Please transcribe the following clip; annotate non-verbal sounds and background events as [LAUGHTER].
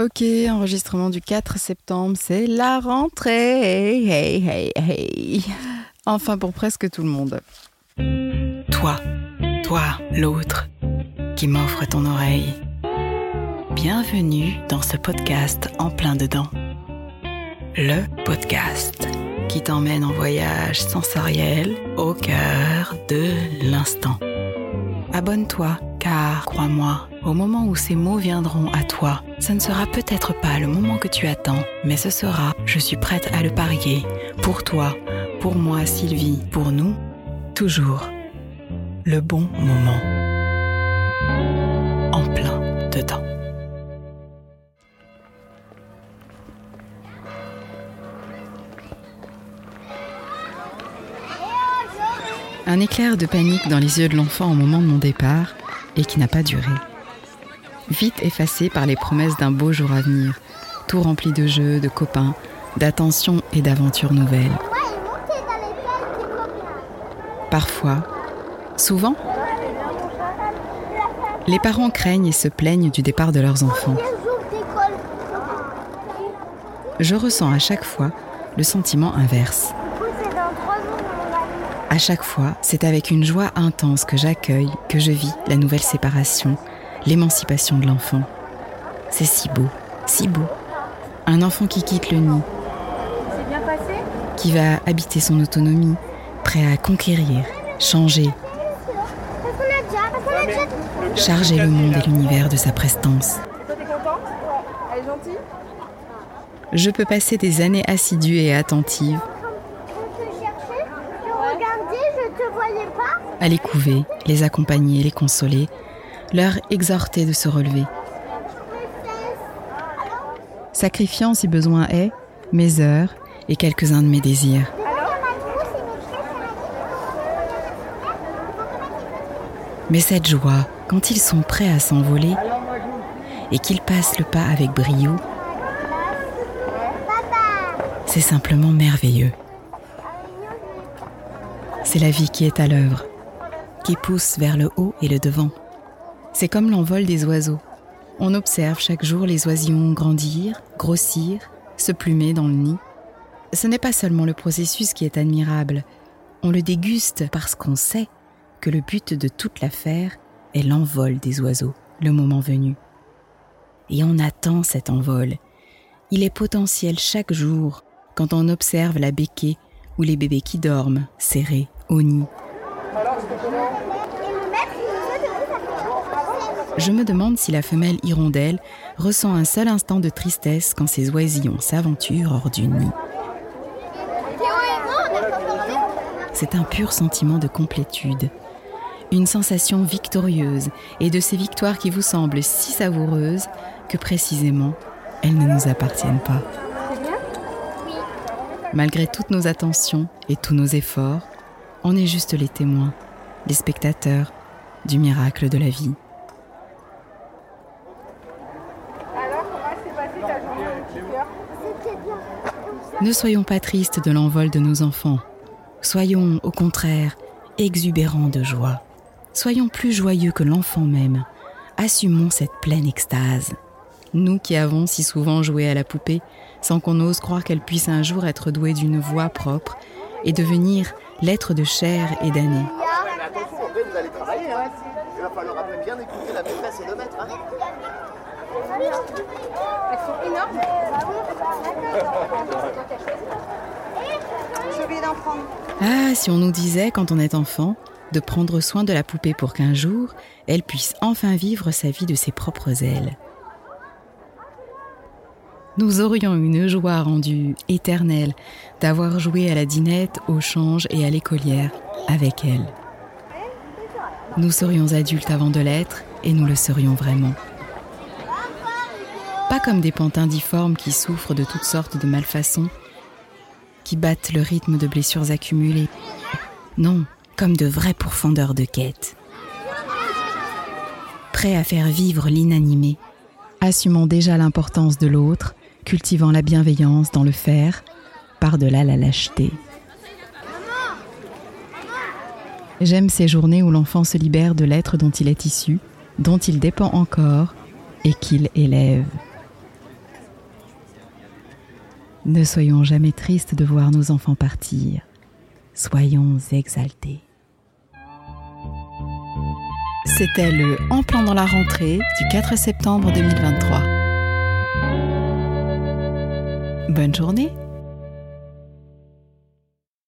Ok, enregistrement du 4 septembre, c'est la rentrée. Hey, hey, hey. Enfin pour presque tout le monde. Toi, toi, l'autre, qui m'offre ton oreille. Bienvenue dans ce podcast en plein dedans. Le podcast qui t'emmène en voyage sensoriel au cœur de l'instant. Abonne-toi, car crois-moi, au moment où ces mots viendront à toi, ce ne sera peut-être pas le moment que tu attends, mais ce sera, je suis prête à le parier, pour toi, pour moi Sylvie, pour nous, toujours le bon moment. En plein dedans. Un éclair de panique dans les yeux de l'enfant au moment de mon départ et qui n'a pas duré. Vite effacé par les promesses d'un beau jour à venir, tout rempli de jeux, de copains, d'attention et d'aventures nouvelles. Parfois, souvent, les parents craignent et se plaignent du départ de leurs enfants. Je ressens à chaque fois le sentiment inverse. À chaque fois, c'est avec une joie intense que j'accueille, que je vis la nouvelle séparation, l'émancipation de l'enfant. C'est si beau, si beau. Un enfant qui quitte le nid, qui va habiter son autonomie, prêt à conquérir, changer, charger le monde et l'univers de sa prestance. Je peux passer des années assidues et attentives à les couver, les accompagner, les consoler, leur exhorter de se relever. Sacrifiant si besoin est mes heures et quelques-uns de mes désirs. Mais cette joie, quand ils sont prêts à s'envoler et qu'ils passent le pas avec brio, c'est simplement merveilleux. C'est la vie qui est à l'œuvre qui pousse vers le haut et le devant. C'est comme l'envol des oiseaux. On observe chaque jour les oisillons grandir, grossir, se plumer dans le nid. Ce n'est pas seulement le processus qui est admirable, on le déguste parce qu'on sait que le but de toute l'affaire est l'envol des oiseaux, le moment venu. Et on attend cet envol. Il est potentiel chaque jour quand on observe la béquée ou les bébés qui dorment, serrés au nid, je me demande si la femelle hirondelle ressent un seul instant de tristesse quand ses oisillons s'aventurent hors du nid. C'est un pur sentiment de complétude, une sensation victorieuse et de ces victoires qui vous semblent si savoureuses que précisément elles ne nous appartiennent pas. Malgré toutes nos attentions et tous nos efforts, on est juste les témoins, les spectateurs du miracle de la vie. Ne soyons pas tristes de l'envol de nos enfants. Soyons, au contraire, exubérants de joie. Soyons plus joyeux que l'enfant même. Assumons cette pleine extase. Nous qui avons si souvent joué à la poupée, sans qu'on ose croire qu'elle puisse un jour être douée d'une voix propre et devenir l'être de chair et d'année. Elles sont énormes. [LAUGHS] J'ai oublié d'en prendre. Ah, si on nous disait, quand on est enfant, de prendre soin de la poupée pour qu'un jour, elle puisse enfin vivre sa vie de ses propres ailes. Nous aurions une joie rendue éternelle d'avoir joué à la dinette, au change et à l'écolière avec elle. Nous serions adultes avant de l'être et nous le serions vraiment. Pas comme des pantins difformes qui souffrent de toutes sortes de malfaçons, qui battent le rythme de blessures accumulées. Non, comme de vrais pourfendeurs de quête. Prêts à faire vivre l'inanimé, assumant déjà l'importance de l'autre, cultivant la bienveillance dans le faire, par-delà la lâcheté. J'aime ces journées où l'enfant se libère de l'être dont il est issu, dont il dépend encore et qu'il élève. Ne soyons jamais tristes de voir nos enfants partir. Soyons exaltés. C'était le En plan dans la rentrée du 4 septembre 2023. Bonne journée